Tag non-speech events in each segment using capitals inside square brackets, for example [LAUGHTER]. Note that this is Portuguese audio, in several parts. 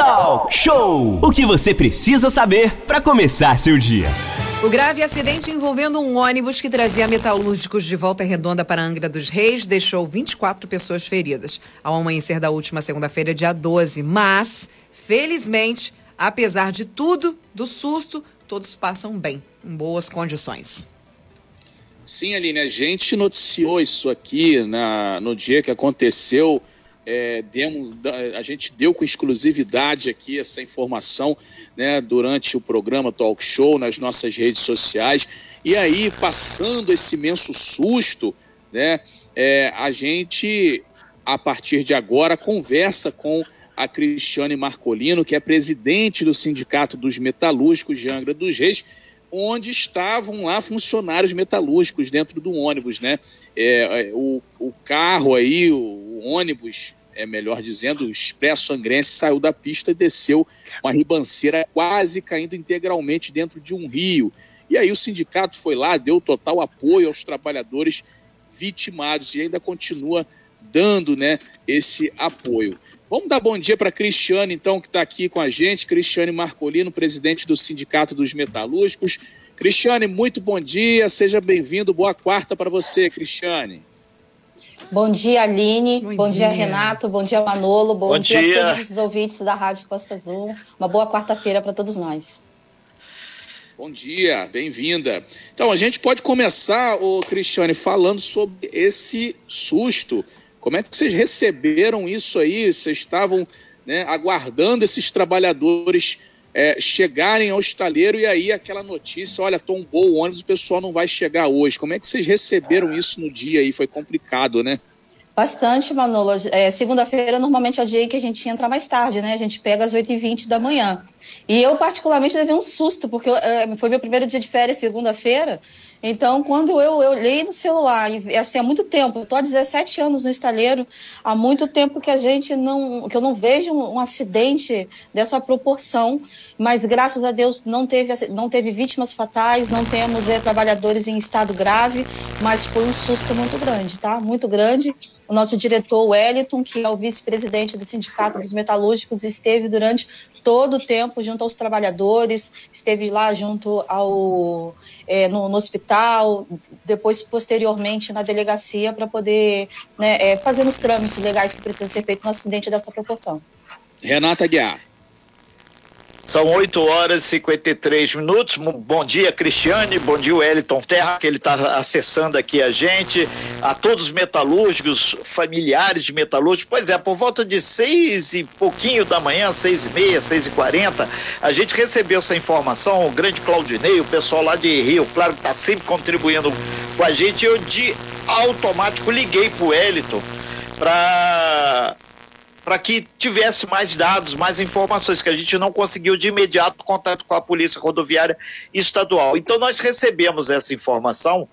Talk Show! O que você precisa saber para começar seu dia. O grave acidente envolvendo um ônibus que trazia metalúrgicos de volta redonda para Angra dos Reis deixou 24 pessoas feridas ao amanhecer da última segunda-feira, dia 12. Mas, felizmente, apesar de tudo, do susto, todos passam bem, em boas condições. Sim, Aline, a gente noticiou isso aqui na, no dia que aconteceu. É, demos, a gente deu com exclusividade aqui essa informação né, durante o programa Talk Show nas nossas redes sociais. E aí, passando esse imenso susto, né, é, a gente, a partir de agora, conversa com a Cristiane Marcolino, que é presidente do Sindicato dos Metalúrgicos de Angra dos Reis, onde estavam lá funcionários metalúrgicos dentro do ônibus, né? É, é o, o carro aí, o, o ônibus, é melhor dizendo, o Expresso Angrense saiu da pista e desceu uma ribanceira quase caindo integralmente dentro de um rio. E aí o sindicato foi lá, deu total apoio aos trabalhadores vitimados e ainda continua dando né, esse apoio. Vamos dar bom dia para Cristiane, então, que está aqui com a gente, Cristiane Marcolino, presidente do Sindicato dos Metalúrgicos. Cristiane, muito bom dia, seja bem-vindo, boa quarta para você, Cristiane. Bom dia, Aline. Bom, bom dia. dia. Renato. Bom dia, Manolo. Bom, bom dia, dia, a todos os ouvintes da Rádio Costa Azul. Uma boa quarta-feira para todos nós. Bom dia, bem-vinda. Então, a gente pode começar, o Cristiane, falando sobre esse susto como é que vocês receberam isso aí? Vocês estavam né, aguardando esses trabalhadores é, chegarem ao estaleiro e aí aquela notícia, olha, tombou o ônibus, o pessoal não vai chegar hoje. Como é que vocês receberam isso no dia aí? Foi complicado, né? Bastante, Manolo. É, Segunda-feira, normalmente é o dia que a gente entra mais tarde, né? A gente pega às 8h20 da manhã. E eu, particularmente, levei um susto, porque é, foi meu primeiro dia de férias, segunda-feira. Então, quando eu, eu olhei no celular, assim, há muito tempo, estou há 17 anos no estaleiro, há muito tempo que a gente não, que eu não vejo um, um, acidente dessa proporção, mas graças a Deus não teve, não teve vítimas fatais, não temos é, trabalhadores em estado grave, mas foi um susto muito grande, tá? Muito grande. O nosso diretor Wellington, que é o vice-presidente do Sindicato dos Metalúrgicos, esteve durante todo o tempo junto aos trabalhadores, esteve lá junto ao é, no, no, hospital, depois posteriormente na delegacia para poder né, é, fazer os trâmites legais que precisam ser feitos no acidente dessa proporção. Renata Guiar. São 8 horas e 53 minutos. Bom dia, Cristiane. Bom dia, Wellington Terra, que ele está acessando aqui a gente. A todos os metalúrgicos, familiares de metalúrgicos. Pois é, por volta de seis e pouquinho da manhã, seis e meia, seis e quarenta, a gente recebeu essa informação. O grande Claudinei, o pessoal lá de Rio, claro que está sempre contribuindo com a gente. Eu de automático liguei para o Wellington para para que tivesse mais dados, mais informações, que a gente não conseguiu de imediato contato com a Polícia Rodoviária Estadual. Então nós recebemos essa informação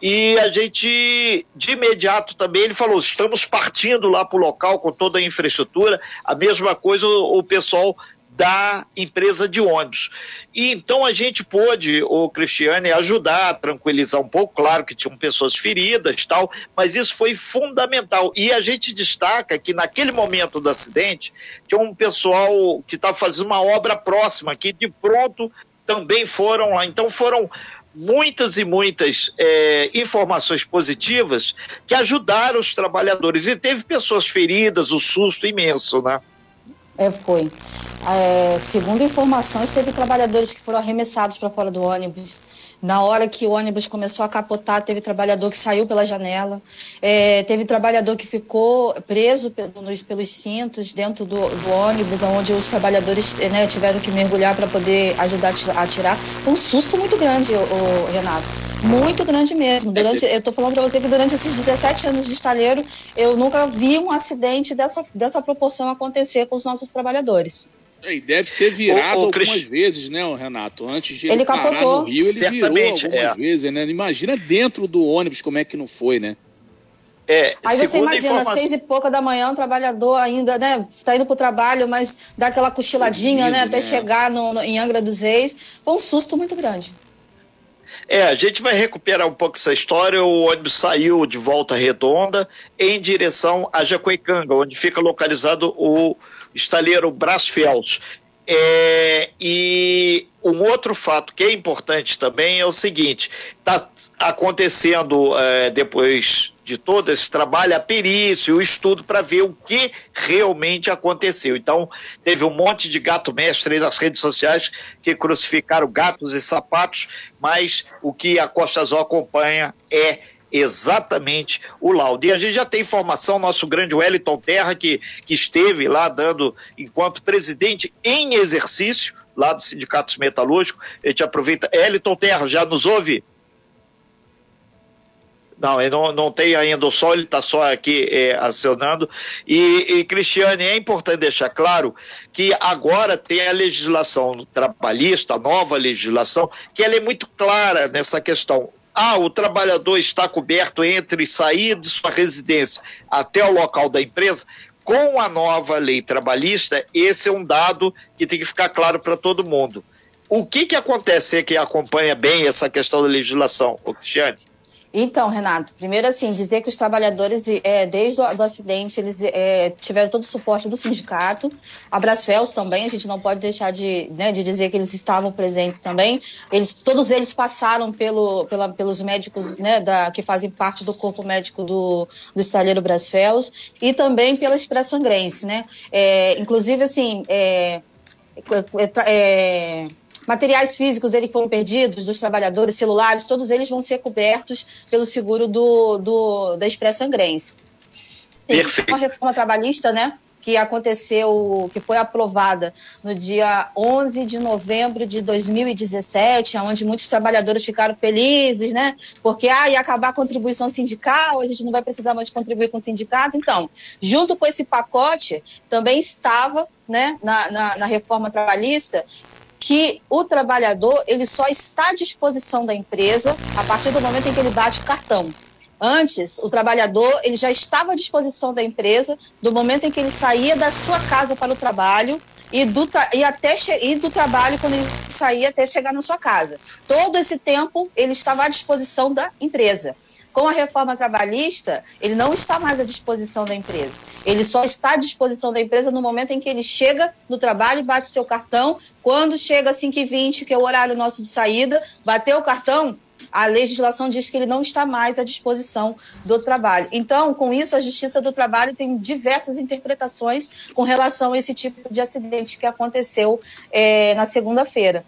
e a gente, de imediato também, ele falou: estamos partindo lá para o local com toda a infraestrutura. A mesma coisa o, o pessoal da empresa de ônibus. E então a gente pôde, o Cristiane, ajudar a tranquilizar um pouco, claro que tinham pessoas feridas tal, mas isso foi fundamental. E a gente destaca que naquele momento do acidente, tinha um pessoal que estava fazendo uma obra próxima, que de pronto também foram lá. Então foram muitas e muitas é, informações positivas que ajudaram os trabalhadores. E teve pessoas feridas, o susto imenso, né? É, foi. É, segundo informações, teve trabalhadores que foram arremessados para fora do ônibus. Na hora que o ônibus começou a capotar, teve trabalhador que saiu pela janela, é, teve trabalhador que ficou preso pelos, pelos cintos dentro do, do ônibus, onde os trabalhadores né, tiveram que mergulhar para poder ajudar a tirar. Foi um susto muito grande, o, o Renato. Muito grande mesmo. Durante, eu estou falando para você que durante esses 17 anos de estaleiro, eu nunca vi um acidente dessa, dessa proporção acontecer com os nossos trabalhadores. É, e deve ter virado o, o algumas Crist... vezes, né, Renato? Antes de ele, ele parar no Rio, ele Certamente, virou algumas é. vezes, né? Imagina dentro do ônibus como é que não foi, né? É, Aí você imagina, informação... seis e pouca da manhã, um trabalhador ainda, né, tá indo pro trabalho, mas dá aquela cochiladinha, né, até né? chegar no, no, em Angra dos Reis. Foi um susto muito grande. É, a gente vai recuperar um pouco essa história. O ônibus saiu de volta redonda em direção a Jacuecanga, onde fica localizado o estaleiro Brasfels. É, e um outro fato que é importante também é o seguinte: está acontecendo é, depois de todo esse trabalho a perícia, o estudo para ver o que realmente aconteceu. Então, teve um monte de gato mestre nas redes sociais que crucificaram gatos e sapatos, mas o que a Costa Azul acompanha é exatamente o laudo. E a gente já tem informação, nosso grande Wellington Terra, que, que esteve lá dando, enquanto presidente em exercício, lá do Sindicato Metalúrgico, a gente aproveita. Wellington Terra, já nos ouve? Não, não, não tem ainda o sol, ele está só aqui é, acionando. E, e, Cristiane, é importante deixar claro que agora tem a legislação trabalhista, a nova legislação, que ela é muito clara nessa questão. Ah, o trabalhador está coberto entre sair de sua residência até o local da empresa. Com a nova lei trabalhista, esse é um dado que tem que ficar claro para todo mundo. O que, que acontece que acompanha bem essa questão da legislação, Cristiane? Então, Renato, primeiro assim, dizer que os trabalhadores, é, desde o acidente, eles é, tiveram todo o suporte do sindicato. A Brasfels também, a gente não pode deixar de, né, de dizer que eles estavam presentes também. Eles, todos eles passaram pelo, pela, pelos médicos né, da, que fazem parte do corpo médico do, do estaleiro Brasfels e também pela Expresso Grense, né? É, inclusive, assim, é, é, é materiais físicos dele que foram perdidos, dos trabalhadores, celulares, todos eles vão ser cobertos pelo seguro do, do da Expresso Angrense. Tem Perfeito. uma reforma trabalhista, né? que aconteceu, que foi aprovada no dia 11 de novembro de 2017, onde muitos trabalhadores ficaram felizes, né? Porque ah, ia acabar a contribuição sindical, a gente não vai precisar mais contribuir com o sindicato. Então, junto com esse pacote, também estava né, na, na, na reforma trabalhista que o trabalhador ele só está à disposição da empresa a partir do momento em que ele bate o cartão. Antes, o trabalhador ele já estava à disposição da empresa do momento em que ele saía da sua casa para o trabalho e do, e até e do trabalho quando ele saía até chegar na sua casa. Todo esse tempo ele estava à disposição da empresa. Com a reforma trabalhista, ele não está mais à disposição da empresa. Ele só está à disposição da empresa no momento em que ele chega no trabalho e bate seu cartão. Quando chega às 5h20, que é o horário nosso de saída, bateu o cartão, a legislação diz que ele não está mais à disposição do trabalho. Então, com isso, a Justiça do Trabalho tem diversas interpretações com relação a esse tipo de acidente que aconteceu é, na segunda-feira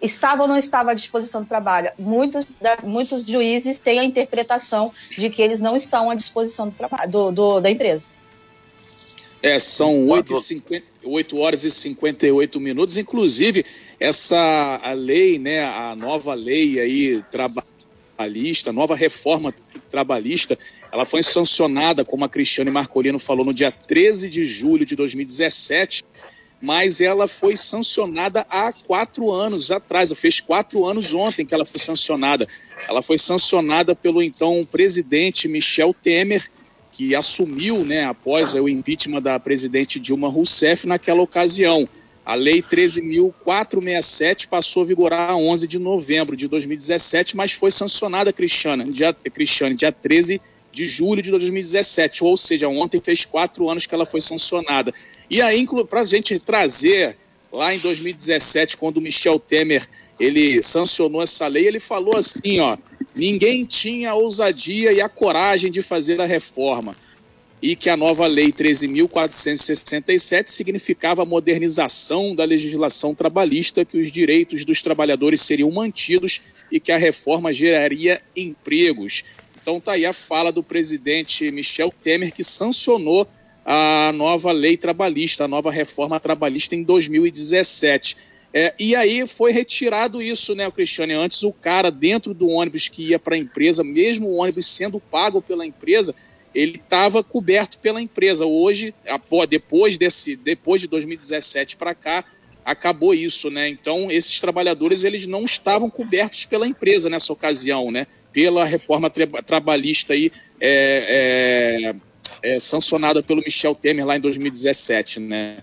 estava ou não estava à disposição do trabalho. Muitos, muitos juízes têm a interpretação de que eles não estão à disposição do trabalho, do, do da empresa. É, são 8, 50, 8 horas e 58 minutos. Inclusive, essa a lei, né, a nova lei aí trabalhista, nova reforma trabalhista, ela foi sancionada, como a Cristiane Marcolino falou, no dia 13 de julho de 2017 mas ela foi sancionada há quatro anos atrás. Fez quatro anos ontem que ela foi sancionada. Ela foi sancionada pelo então presidente Michel Temer, que assumiu, né, após o impeachment da presidente Dilma Rousseff naquela ocasião. A Lei 13.467 passou a vigorar 11 de novembro de 2017, mas foi sancionada, Cristiane, dia, Cristiane, dia 13 de julho de 2017, ou seja, ontem fez quatro anos que ela foi sancionada. E aí, para a gente trazer lá em 2017, quando o Michel Temer ele sancionou essa lei, ele falou assim, ó, ninguém tinha a ousadia e a coragem de fazer a reforma e que a nova lei 13.467 significava a modernização da legislação trabalhista, que os direitos dos trabalhadores seriam mantidos e que a reforma geraria empregos. Então tá aí a fala do presidente Michel Temer que sancionou a nova lei trabalhista, a nova reforma trabalhista em 2017. É, e aí foi retirado isso, né, Cristiane? Antes o cara dentro do ônibus que ia para a empresa, mesmo o ônibus sendo pago pela empresa, ele estava coberto pela empresa. Hoje, depois desse, depois de 2017 para cá, acabou isso, né? Então esses trabalhadores eles não estavam cobertos pela empresa nessa ocasião, né? Pela reforma tra trabalhista aí é, é, é, sancionada pelo Michel Temer lá em 2017, né?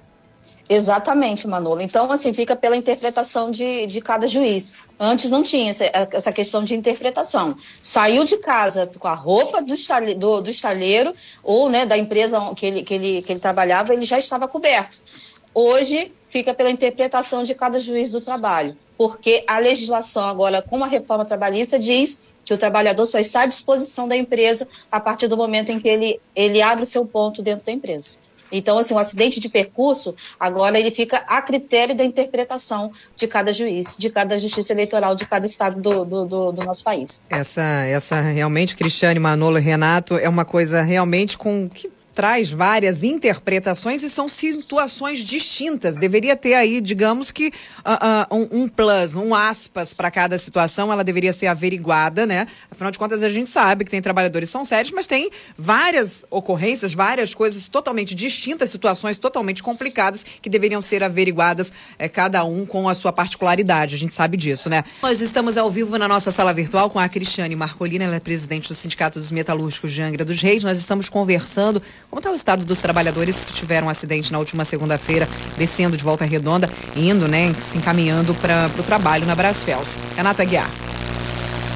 Exatamente, Manolo. Então, assim, fica pela interpretação de, de cada juiz. Antes não tinha essa, essa questão de interpretação. Saiu de casa com a roupa do, estalhe, do, do estalheiro ou né, da empresa que ele, que, ele, que ele trabalhava, ele já estava coberto. Hoje, fica pela interpretação de cada juiz do trabalho, porque a legislação agora, com a reforma trabalhista, diz que o trabalhador só está à disposição da empresa a partir do momento em que ele, ele abre o seu ponto dentro da empresa. Então, assim, o acidente de percurso, agora ele fica a critério da interpretação de cada juiz, de cada justiça eleitoral, de cada estado do, do, do, do nosso país. Essa, essa realmente, Cristiane, Manolo Renato, é uma coisa realmente com que traz várias interpretações e são situações distintas. Deveria ter aí, digamos que, uh, uh, um, plus, um aspas para cada situação, ela deveria ser averiguada, né? Afinal de contas, a gente sabe que tem trabalhadores que são sérios, mas tem várias ocorrências, várias coisas totalmente distintas, situações totalmente complicadas que deveriam ser averiguadas, é, cada um com a sua particularidade. A gente sabe disso, né? Nós estamos ao vivo na nossa sala virtual com a Cristiane Marcolina, ela é presidente do Sindicato dos Metalúrgicos de Angra dos Reis. Nós estamos conversando como está o estado dos trabalhadores que tiveram um acidente na última segunda-feira, descendo de volta redonda, indo, né, se encaminhando para o trabalho na Brasfels? Renata Guiar.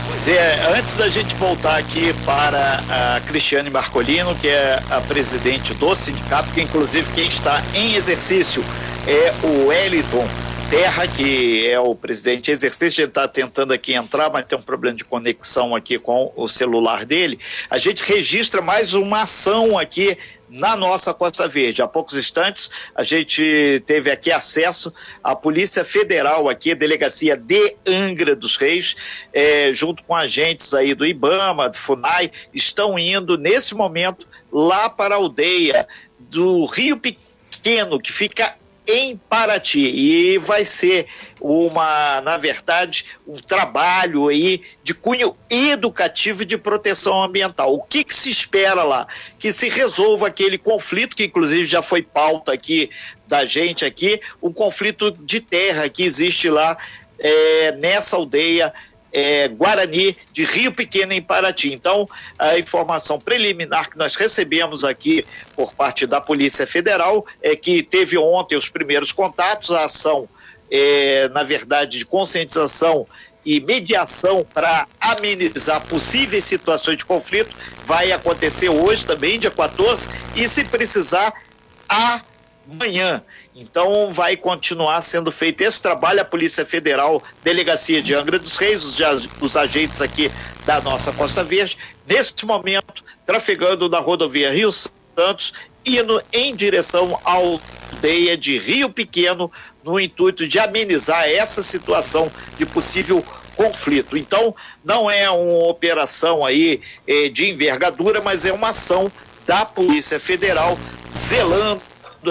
Pois é, antes da gente voltar aqui para a Cristiane Marcolino, que é a presidente do sindicato, que inclusive quem está em exercício é o Wellington Terra, que é o presidente exercício, a gente está tentando aqui entrar, mas tem um problema de conexão aqui com o celular dele. A gente registra mais uma ação aqui na nossa Costa Verde. Há poucos instantes a gente teve aqui acesso à Polícia Federal aqui, a Delegacia de Angra dos Reis, é, junto com agentes aí do IBAMA, do FUNAI, estão indo nesse momento lá para a aldeia do Rio Pequeno, que fica em Paraty e vai ser uma, na verdade, um trabalho aí de cunho educativo e de proteção ambiental. O que, que se espera lá? Que se resolva aquele conflito que inclusive já foi pauta aqui da gente aqui, o conflito de terra que existe lá é, nessa aldeia é, Guarani de Rio Pequeno, em Paraty. Então, a informação preliminar que nós recebemos aqui por parte da Polícia Federal é que teve ontem os primeiros contatos, a ação, é, na verdade, de conscientização e mediação para amenizar possíveis situações de conflito vai acontecer hoje também, dia 14, e se precisar, amanhã. Então vai continuar sendo feito esse trabalho. A Polícia Federal, Delegacia de Angra dos Reis, os, os agentes aqui da nossa Costa Verde, neste momento, trafegando na rodovia Rio Santos, indo em direção à aldeia de Rio Pequeno, no intuito de amenizar essa situação de possível conflito. Então, não é uma operação aí eh, de envergadura, mas é uma ação da Polícia Federal zelando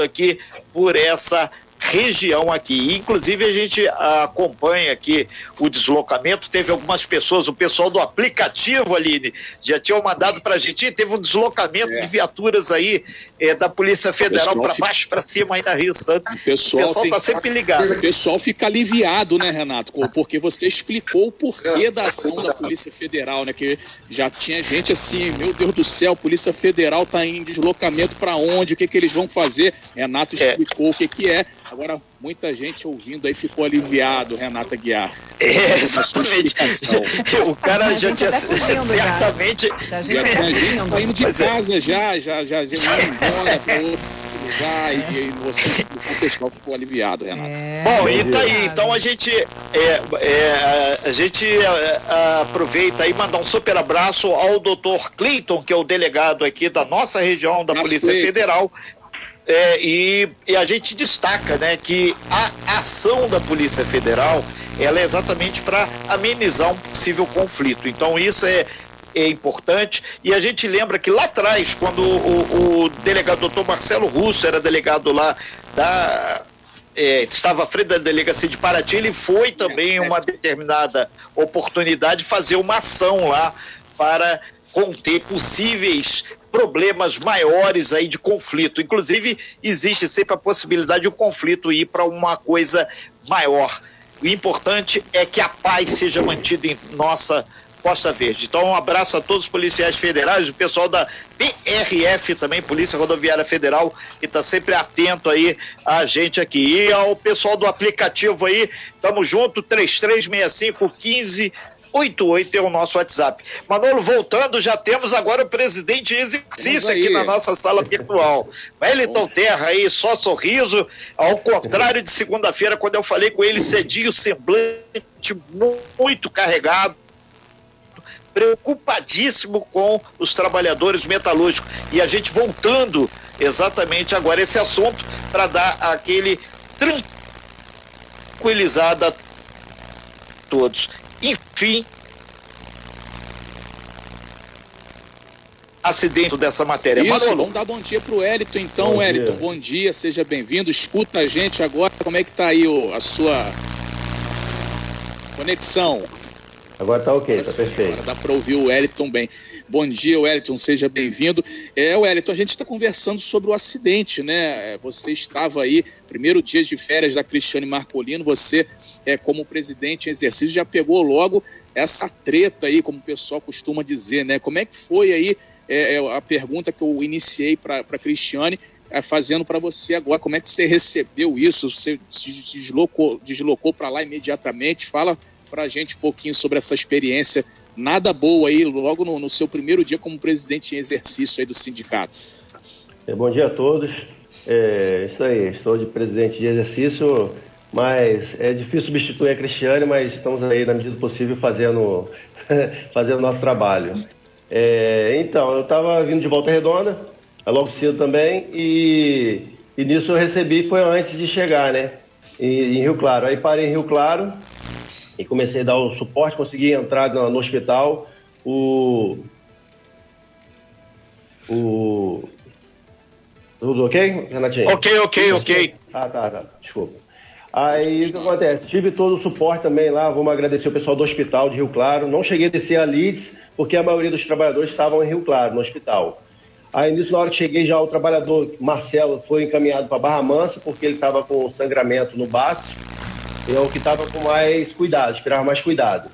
aqui por essa região aqui. Inclusive, a gente acompanha aqui o deslocamento. Teve algumas pessoas, o pessoal do aplicativo, Aline, já tinham mandado para a gente. Teve um deslocamento é. de viaturas aí é, da Polícia Federal para fica... baixo, para cima aí na Rio Santos. O pessoal está sempre ligado. O pessoal fica aliviado, né, Renato? Porque você explicou o porquê da ação da Polícia Federal, né? Que já tinha gente assim, meu Deus do céu, Polícia Federal está em deslocamento para onde? O que, que eles vão fazer? Renato é. explicou é. o que, que é. Agora, muita gente ouvindo aí ficou aliviado, Renata Guiar. É, exatamente. [LAUGHS] O cara já tinha certamente. Já, já, já, já, já tá indo de é. casa já, já, já, já, já [LAUGHS] embora já e, e você, o pessoal ficou aliviado, Renato. É, Bom, e tá aí, então a gente é, é, a gente é, aproveita e mandar um super abraço ao doutor Cleiton, que é o delegado aqui da nossa região da Polícia Federal, é, e, e, a gente destaca né, que a ação da Polícia Federal ela é exatamente para amenizar um possível conflito. Então isso é, é importante. E a gente lembra que lá atrás, quando o, o delegado doutor Marcelo Russo era delegado lá da. É, estava à frente da delegacia de Paraty, ele foi também uma determinada oportunidade fazer uma ação lá para conter possíveis problemas maiores aí de conflito. Inclusive, existe sempre a possibilidade de o um conflito ir para uma coisa maior. O importante é que a paz seja mantida em nossa Costa Verde. Então, um abraço a todos os policiais federais, o pessoal da PRF também, Polícia Rodoviária Federal, que está sempre atento aí a gente aqui. E ao pessoal do aplicativo aí, tamo junto, 3365 15 88 é o nosso WhatsApp. Manolo, voltando, já temos agora o presidente em exercício aqui na nossa sala virtual. Wellington Terra aí, só sorriso, ao contrário de segunda-feira, quando eu falei com ele cedinho, semblante muito carregado preocupadíssimo com os trabalhadores metalúrgicos. E a gente voltando exatamente agora esse assunto para dar aquele tranquilizado a todos. Enfim, acidente dessa matéria. Isso, Manolo. vamos dar bom dia pro Elito então, bom Elito, bom dia, seja bem-vindo, escuta a gente agora, como é que tá aí o, a sua conexão? Agora tá ok, tá perfeito. Agora dá para ouvir o Wellington bem. Bom dia, Wellington, seja bem-vindo. É, Wellington, a gente está conversando sobre o acidente, né? É, você estava aí, primeiro dia de férias da Cristiane Marcolino, você, é, como presidente em exercício, já pegou logo essa treta aí, como o pessoal costuma dizer, né? Como é que foi aí é, é a pergunta que eu iniciei para a Cristiane, é, fazendo para você agora, como é que você recebeu isso? Você se deslocou, deslocou para lá imediatamente? Fala para a gente um pouquinho sobre essa experiência nada boa aí, logo no, no, seu primeiro dia como presidente em exercício aí do sindicato. É, bom dia a todos. É isso aí, estou de presidente de exercício, mas é difícil substituir a Cristiane, mas estamos aí, na medida do possível, fazendo, [LAUGHS] fazendo nosso trabalho. É, então, eu estava vindo de Volta Redonda, logo cedo também, e, e nisso eu recebi, foi antes de chegar, né? Em, em Rio Claro. Aí parei em Rio Claro, e comecei a dar o suporte, consegui entrar no, no hospital. O. O. Tudo ok, Renatinho? Ok, ok, ok. Ah, tá, tá. Desculpa. Aí o que acontece? Tive todo o suporte também lá, vamos agradecer o pessoal do hospital de Rio Claro. Não cheguei a descer a Leeds, porque a maioria dos trabalhadores estavam em Rio Claro, no hospital. Aí nisso, na hora que cheguei, já o trabalhador Marcelo foi encaminhado para Barra Mansa, porque ele estava com sangramento no baço é o que estava com mais cuidado, esperava mais cuidado.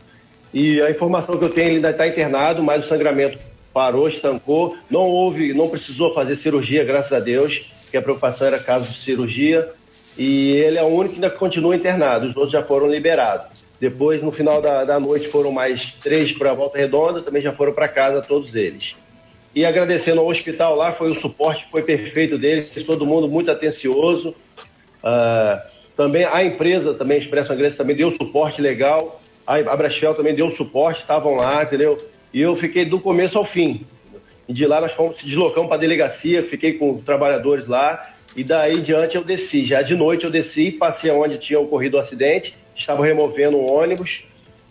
E a informação que eu tenho, ele ainda está internado, mas o sangramento parou, estancou, não houve, não precisou fazer cirurgia, graças a Deus, que a preocupação era caso de cirurgia, e ele é o único que ainda continua internado, os outros já foram liberados. Depois, no final da, da noite, foram mais três para a Volta Redonda, também já foram para casa todos eles. E agradecendo ao hospital lá, foi o suporte, foi perfeito deles, todo mundo muito atencioso. Uh, também a empresa, também, a Expresso Angrense, também deu suporte legal. A, a Brasfel também deu suporte, estavam lá, entendeu? E eu fiquei do começo ao fim. De lá nós fomos, se deslocamos para a delegacia, fiquei com trabalhadores lá. E daí diante eu desci. Já de noite eu desci, passei onde tinha ocorrido o acidente, estavam removendo um ônibus.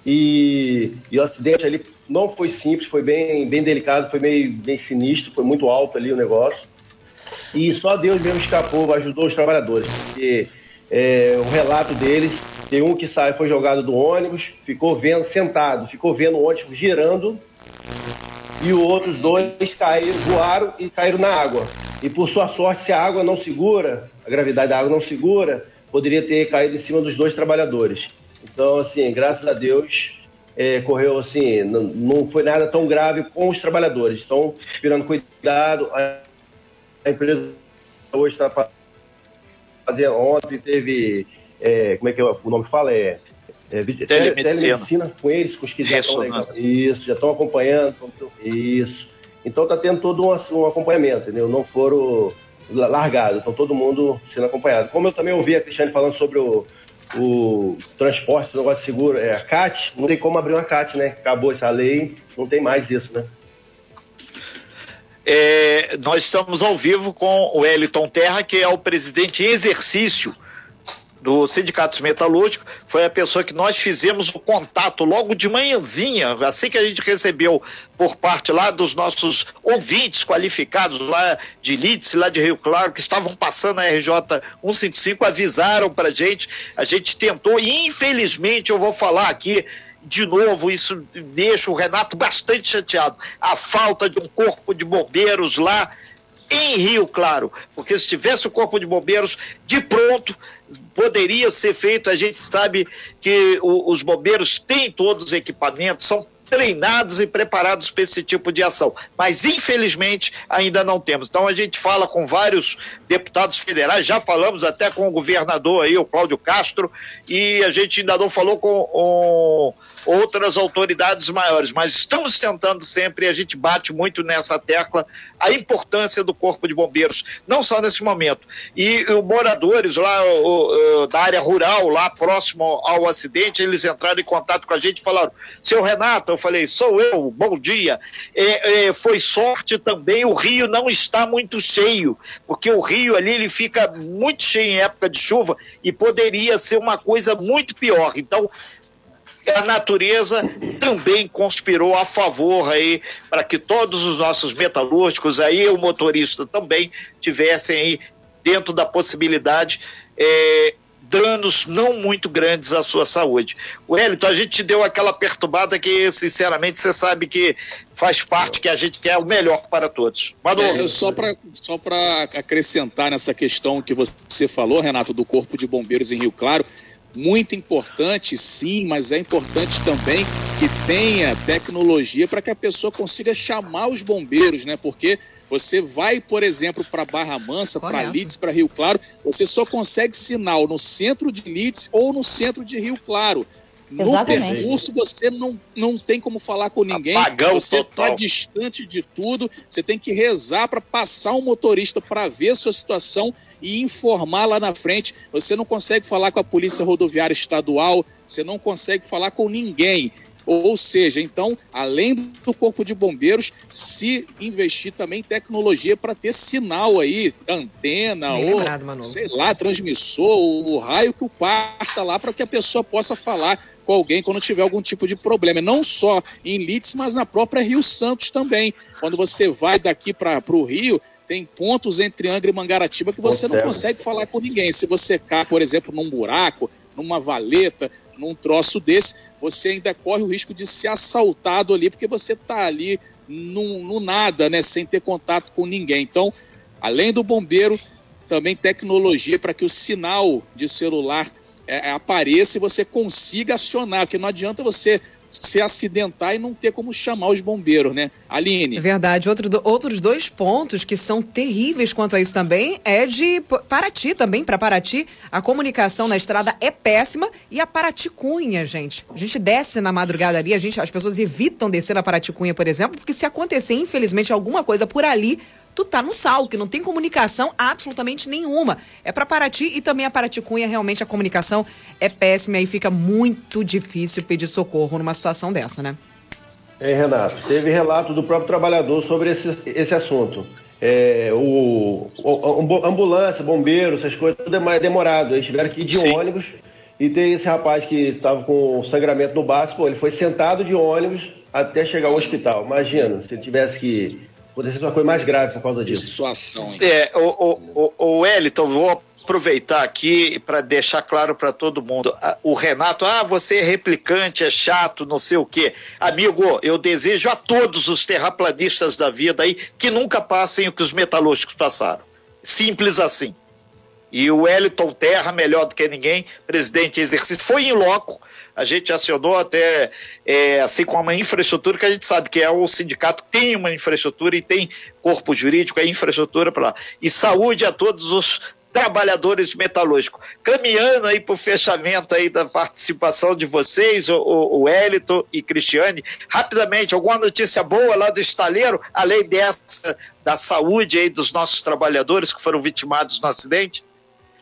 E, e, o acidente ali não foi simples, foi bem, bem delicado, foi meio bem sinistro, foi muito alto ali o negócio. E só Deus mesmo escapou, ajudou os trabalhadores. Porque é, o relato deles. Tem um que sai, foi jogado do ônibus, ficou vendo, sentado, ficou vendo o ônibus girando, e os outros dois caíram, voaram e caíram na água. E por sua sorte, se a água não segura, a gravidade da água não segura, poderia ter caído em cima dos dois trabalhadores. Então, assim, graças a Deus, é, correu assim, não, não, foi nada tão grave com os trabalhadores. Estão esperando cuidado. A, empresa hoje está fazer ontem, teve. É, como é que é, o nome fala? É, é telemedicina. telemedicina com eles, com os que já estão Isso, já estão acompanhando. Isso. Então está tendo todo um, um, acompanhamento, entendeu? Não foram largados, então todo mundo sendo acompanhado. Como eu também ouvi a Cristiane falando sobre o, o transporte, o negócio de seguro, é, a CAT, não tem como abrir uma CAT, né? Acabou essa lei, não tem mais isso, né? É, nós estamos ao vivo com o Eliton Terra, que é o presidente em exercício do Sindicato Metalúrgico, foi a pessoa que nós fizemos o contato logo de manhãzinha, assim que a gente recebeu por parte lá dos nossos ouvintes qualificados lá de Lídice, lá de Rio Claro, que estavam passando a RJ 155, avisaram para gente, a gente tentou e infelizmente eu vou falar aqui de novo, isso deixa o Renato bastante chateado. A falta de um corpo de bombeiros lá em Rio Claro, porque se tivesse o corpo de bombeiros de pronto, poderia ser feito. A gente sabe que o, os bombeiros têm todos os equipamentos, são treinados e preparados para esse tipo de ação. Mas, infelizmente, ainda não temos. Então, a gente fala com vários deputados federais, já falamos até com o governador aí, o Cláudio Castro, e a gente ainda não falou com outras autoridades maiores, mas estamos tentando sempre, e a gente bate muito nessa tecla, a importância do Corpo de Bombeiros, não só nesse momento. E os moradores lá o, o, da área rural, lá próximo ao acidente, eles entraram em contato com a gente e falaram: seu Renato, eu falei, sou eu, bom dia. É, é, foi sorte também, o rio não está muito cheio, porque o rio ali ele fica muito cheio em época de chuva e poderia ser uma coisa muito pior. Então, a natureza também conspirou a favor aí para que todos os nossos metalúrgicos aí o motorista também tivessem aí dentro da possibilidade é, danos não muito grandes à sua saúde. Wellington, a gente deu aquela perturbada que, sinceramente, você sabe que faz parte que a gente quer o melhor para todos. É, só para só acrescentar nessa questão que você falou, Renato, do Corpo de Bombeiros em Rio Claro, muito importante, sim, mas é importante também que tenha tecnologia para que a pessoa consiga chamar os bombeiros, né? Porque você vai, por exemplo, para Barra Mansa, para Leeds, para Rio Claro, você só consegue sinal no centro de Leeds ou no centro de Rio Claro. No Exatamente. percurso você não, não tem como falar com ninguém, Apagão você está distante de tudo, você tem que rezar para passar um motorista para ver a sua situação e informar lá na frente. Você não consegue falar com a Polícia Rodoviária Estadual, você não consegue falar com ninguém. Ou seja, então, além do Corpo de Bombeiros, se investir também em tecnologia para ter sinal aí, antena Bem ou, lembrado, sei lá, transmissor, o, raio que o parta lá para que a pessoa possa falar com alguém quando tiver algum tipo de problema. Não só em Leeds, mas na própria Rio Santos também. Quando você vai daqui para o Rio, tem pontos entre Angra e Mangaratiba que você não consegue falar com ninguém. Se você cai, por exemplo, num buraco, numa valeta, num troço desse, você ainda corre o risco de ser assaltado ali, porque você está ali no, no nada, né, sem ter contato com ninguém. Então, além do bombeiro, também tecnologia para que o sinal de celular é, apareça e você consiga acionar, porque não adianta você se acidentar e não ter como chamar os bombeiros, né? Aline. É verdade. Outro, outros dois pontos que são terríveis quanto a isso também é de Paraty também. Para Paraty, a comunicação na estrada é péssima e a Paraty Cunha, gente. A gente desce na madrugada ali, a gente, as pessoas evitam descer na Paraty Cunha, por exemplo, porque se acontecer, infelizmente, alguma coisa por ali, tu tá no sal, que não tem comunicação absolutamente nenhuma. É para Paraty e também a Paraty Cunha, realmente a comunicação é péssima e fica muito difícil pedir socorro numa situação dessa, né? É, Renato, teve relato do próprio trabalhador sobre esse, esse assunto. É, o, o, ambulância, bombeiro, essas coisas, tudo é mais demorado. Eles tiveram que ir de Sim. ônibus e tem esse rapaz que estava com sangramento no baço, pô, ele foi sentado de ônibus até chegar ao hospital. Imagina, se ele tivesse que ser uma coisa mais grave por causa disso. Situação, hein? É, o, o, o, o Wellington, vou aproveitar aqui para deixar claro para todo mundo. O Renato, ah, você é replicante, é chato, não sei o quê. Amigo, eu desejo a todos os terraplanistas da vida aí que nunca passem o que os metalúrgicos passaram. Simples assim. E o Wellington Terra, melhor do que ninguém, presidente em exercício, foi em loco a gente acionou até, é, assim como a infraestrutura, que a gente sabe que é o sindicato tem uma infraestrutura e tem corpo jurídico, é infraestrutura para lá. E saúde a todos os trabalhadores metalúrgicos. Caminhando aí para o fechamento aí da participação de vocês, o Elito e Cristiane, rapidamente, alguma notícia boa lá do estaleiro, além dessa da saúde aí dos nossos trabalhadores que foram vitimados no acidente?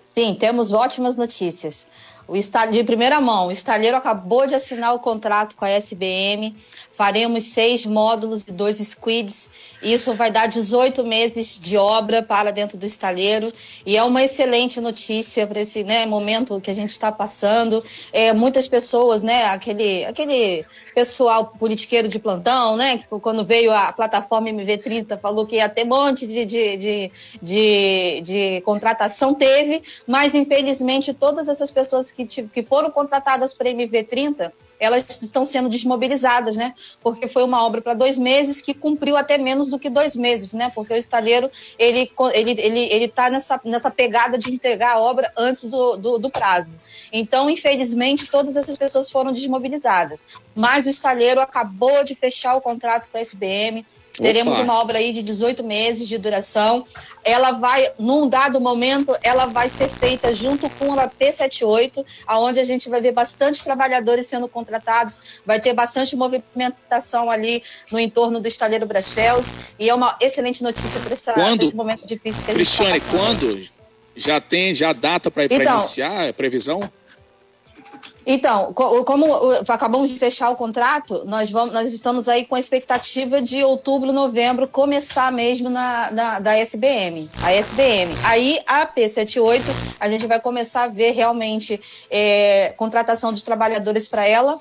Sim, temos ótimas notícias. O de primeira mão, o estaleiro acabou de assinar o contrato com a SBM. Faremos seis módulos e dois squids. Isso vai dar 18 meses de obra para dentro do estaleiro. E é uma excelente notícia para esse né, momento que a gente está passando. É, muitas pessoas, né, aquele, aquele pessoal politiqueiro de plantão, né? Quando veio a plataforma MV30, falou que ia ter um monte de, de, de, de, de contratação, teve, mas infelizmente todas essas pessoas que, que foram contratadas para MV30 elas estão sendo desmobilizadas, né? Porque foi uma obra para dois meses que cumpriu até menos do que dois meses, né? Porque o estaleiro ele ele ele ele está nessa nessa pegada de entregar a obra antes do, do, do prazo. Então, infelizmente, todas essas pessoas foram desmobilizadas. Mas o estaleiro acabou de fechar o contrato com a SBM Teremos Opa. uma obra aí de 18 meses de duração. Ela vai, num dado momento, ela vai ser feita junto com a P78, aonde a gente vai ver bastante trabalhadores sendo contratados, vai ter bastante movimentação ali no entorno do estaleiro Brasfels, e é uma excelente notícia para esse momento difícil que a gente está Cristiane, quando? Já tem já data para então, iniciar a previsão? Então, como acabamos de fechar o contrato, nós, vamos, nós estamos aí com a expectativa de outubro, novembro começar mesmo na, na da SBM, a SBM. Aí a P78 a gente vai começar a ver realmente é, contratação de trabalhadores para ela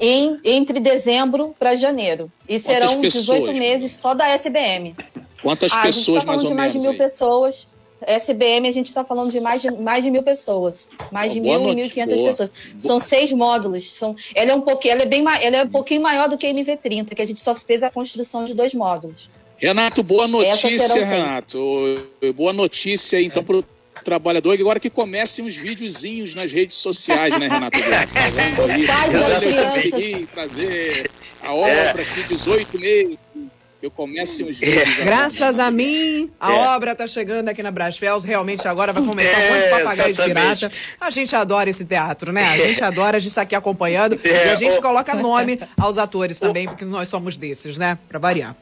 em, entre dezembro para janeiro. E Quantas serão pessoas, 18 meses só da SBM. Quantas ah, pessoas mais ou menos? mais de mil aí? pessoas. SBM a gente está falando de mais de, mais de mil pessoas, mais de mil e mil e quinhentas pessoas. São seis módulos. São, ela é um pouquinho, ela é bem, ela é um pouquinho maior do que a MV30, que a gente só fez a construção de dois módulos. Renato, boa notícia, Renato. Boa notícia então para o trabalhador, agora que comecem uns videozinhos nas redes sociais, né, Renato? [LAUGHS] Olha, trazer a obra aqui, 18 meses eu comece os vídeos. É. Graças a mim, a é. obra está chegando aqui na Brasfels. Realmente agora vai começar é, muito papagaio de pirata. A gente adora esse teatro, né? A é. gente adora, a gente está aqui acompanhando. É. E a gente coloca nome aos atores também, porque nós somos desses, né? Para variar.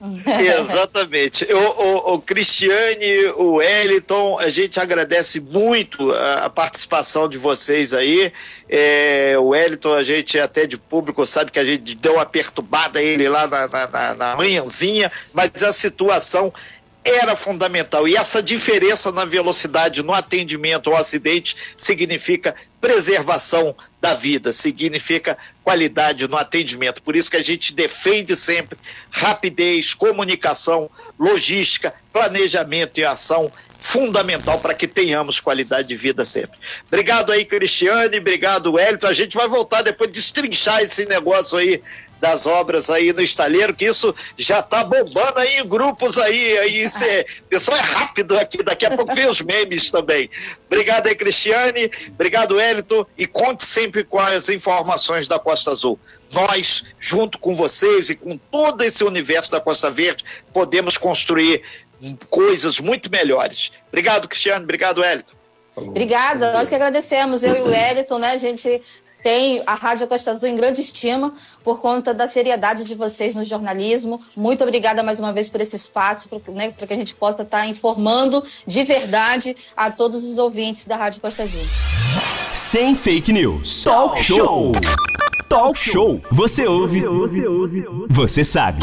Exatamente. O, o, o, Cristiane, o Wellington, a gente agradece muito a, a participação de vocês aí. É, o Wellington, a gente até de público sabe que a gente deu uma perturbada ele lá na, na, na manhãzinha, mas a situação era fundamental. E essa diferença na velocidade no atendimento ao acidente significa preservação da vida, significa qualidade no atendimento. Por isso que a gente defende sempre rapidez, comunicação, logística, planejamento e ação fundamental para que tenhamos qualidade de vida sempre. Obrigado aí, Cristiane, obrigado, Wellington. A gente vai voltar depois de destrinchar esse negócio aí das obras aí no estaleiro, que isso já está bombando aí em grupos aí, aí [LAUGHS] cê, pessoal é rápido aqui, daqui a pouco vem os memes também. Obrigado aí, Cristiane, obrigado, Elito, e conte sempre com as informações da Costa Azul. Nós, junto com vocês e com todo esse universo da Costa Verde, podemos construir coisas muito melhores. Obrigado, Cristiane, obrigado, Elito. Obrigada, nós que agradecemos, eu e o Wellington, né? A gente tem a Rádio Costa Azul em grande estima por conta da seriedade de vocês no jornalismo. Muito obrigada mais uma vez por esse espaço, para né, que a gente possa estar informando de verdade a todos os ouvintes da Rádio Costa Azul. Sem fake news. Talk show. Talk show. Você ouve. Você sabe.